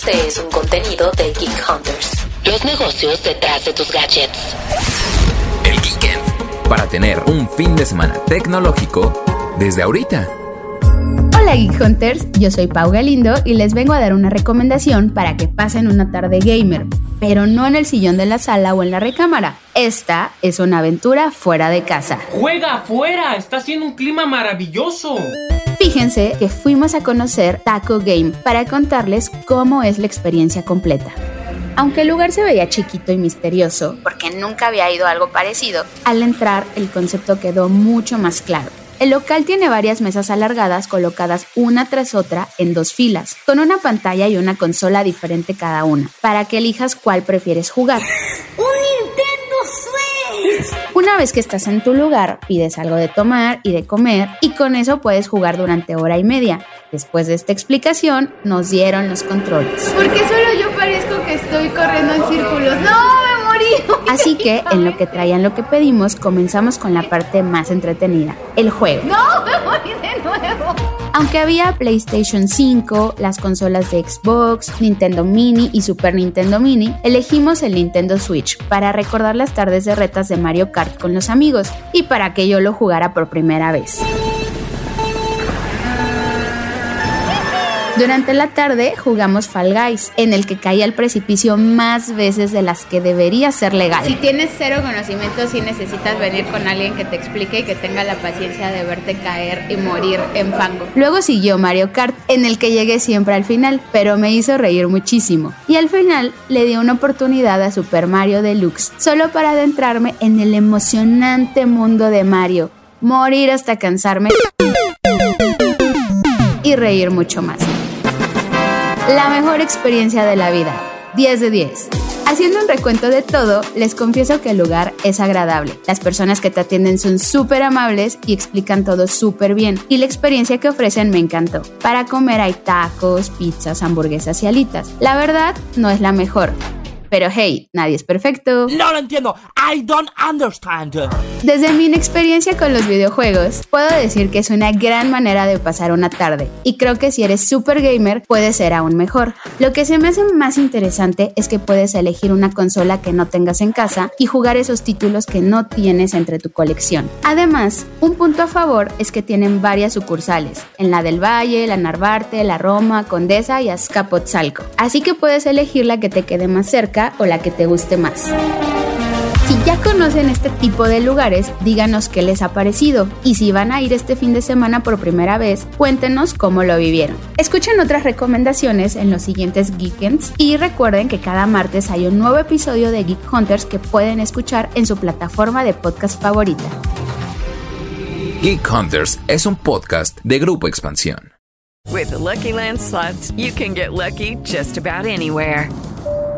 Este es un contenido de Geek Hunters. Los negocios detrás de tus gadgets. El Geekend. Para tener un fin de semana tecnológico desde ahorita. Hola Geek Hunters, yo soy Pau Galindo y les vengo a dar una recomendación para que pasen una tarde gamer, pero no en el sillón de la sala o en la recámara. Esta es una aventura fuera de casa. ¡Juega afuera! ¡Está haciendo un clima maravilloso! Fíjense que fuimos a conocer Taco Game para contarles cómo es la experiencia completa. Aunque el lugar se veía chiquito y misterioso, porque nunca había ido algo parecido, al entrar el concepto quedó mucho más claro. El local tiene varias mesas alargadas colocadas una tras otra en dos filas, con una pantalla y una consola diferente cada una, para que elijas cuál prefieres jugar. Una vez que estás en tu lugar, pides algo de tomar y de comer y con eso puedes jugar durante hora y media. Después de esta explicación, nos dieron los controles. Porque solo yo parezco que estoy corriendo en círculos. ¡No! Así que, en lo que traían lo que pedimos, comenzamos con la parte más entretenida, el juego. ¡No, me morí de nuevo! Aunque había PlayStation 5, las consolas de Xbox, Nintendo Mini y Super Nintendo Mini, elegimos el Nintendo Switch para recordar las tardes de retas de Mario Kart con los amigos y para que yo lo jugara por primera vez. Durante la tarde jugamos Fall Guys, en el que caí al precipicio más veces de las que debería ser legal. Si tienes cero conocimiento, sí necesitas venir con alguien que te explique y que tenga la paciencia de verte caer y morir en fango. Luego siguió Mario Kart, en el que llegué siempre al final, pero me hizo reír muchísimo. Y al final le di una oportunidad a Super Mario Deluxe, solo para adentrarme en el emocionante mundo de Mario, morir hasta cansarme y reír mucho más. La mejor experiencia de la vida. 10 de 10. Haciendo un recuento de todo, les confieso que el lugar es agradable. Las personas que te atienden son súper amables y explican todo súper bien. Y la experiencia que ofrecen me encantó. Para comer hay tacos, pizzas, hamburguesas y alitas. La verdad, no es la mejor. Pero hey, nadie es perfecto. No lo entiendo. I don't understand. Desde mi experiencia con los videojuegos, puedo decir que es una gran manera de pasar una tarde. Y creo que si eres super gamer, puede ser aún mejor. Lo que se me hace más interesante es que puedes elegir una consola que no tengas en casa y jugar esos títulos que no tienes entre tu colección. Además, un punto a favor es que tienen varias sucursales, en la del Valle, la Narvarte, la Roma, Condesa y Azcapotzalco. Así que puedes elegir la que te quede más cerca o la que te guste más. Si ya conocen este tipo de lugares, díganos qué les ha parecido y si van a ir este fin de semana por primera vez, cuéntenos cómo lo vivieron. Escuchen otras recomendaciones en los siguientes Geekends y recuerden que cada martes hay un nuevo episodio de Geek Hunters que pueden escuchar en su plataforma de podcast favorita. Geek Hunters es un podcast de Grupo Expansión. With the Lucky Land slots, you can get lucky just about anywhere.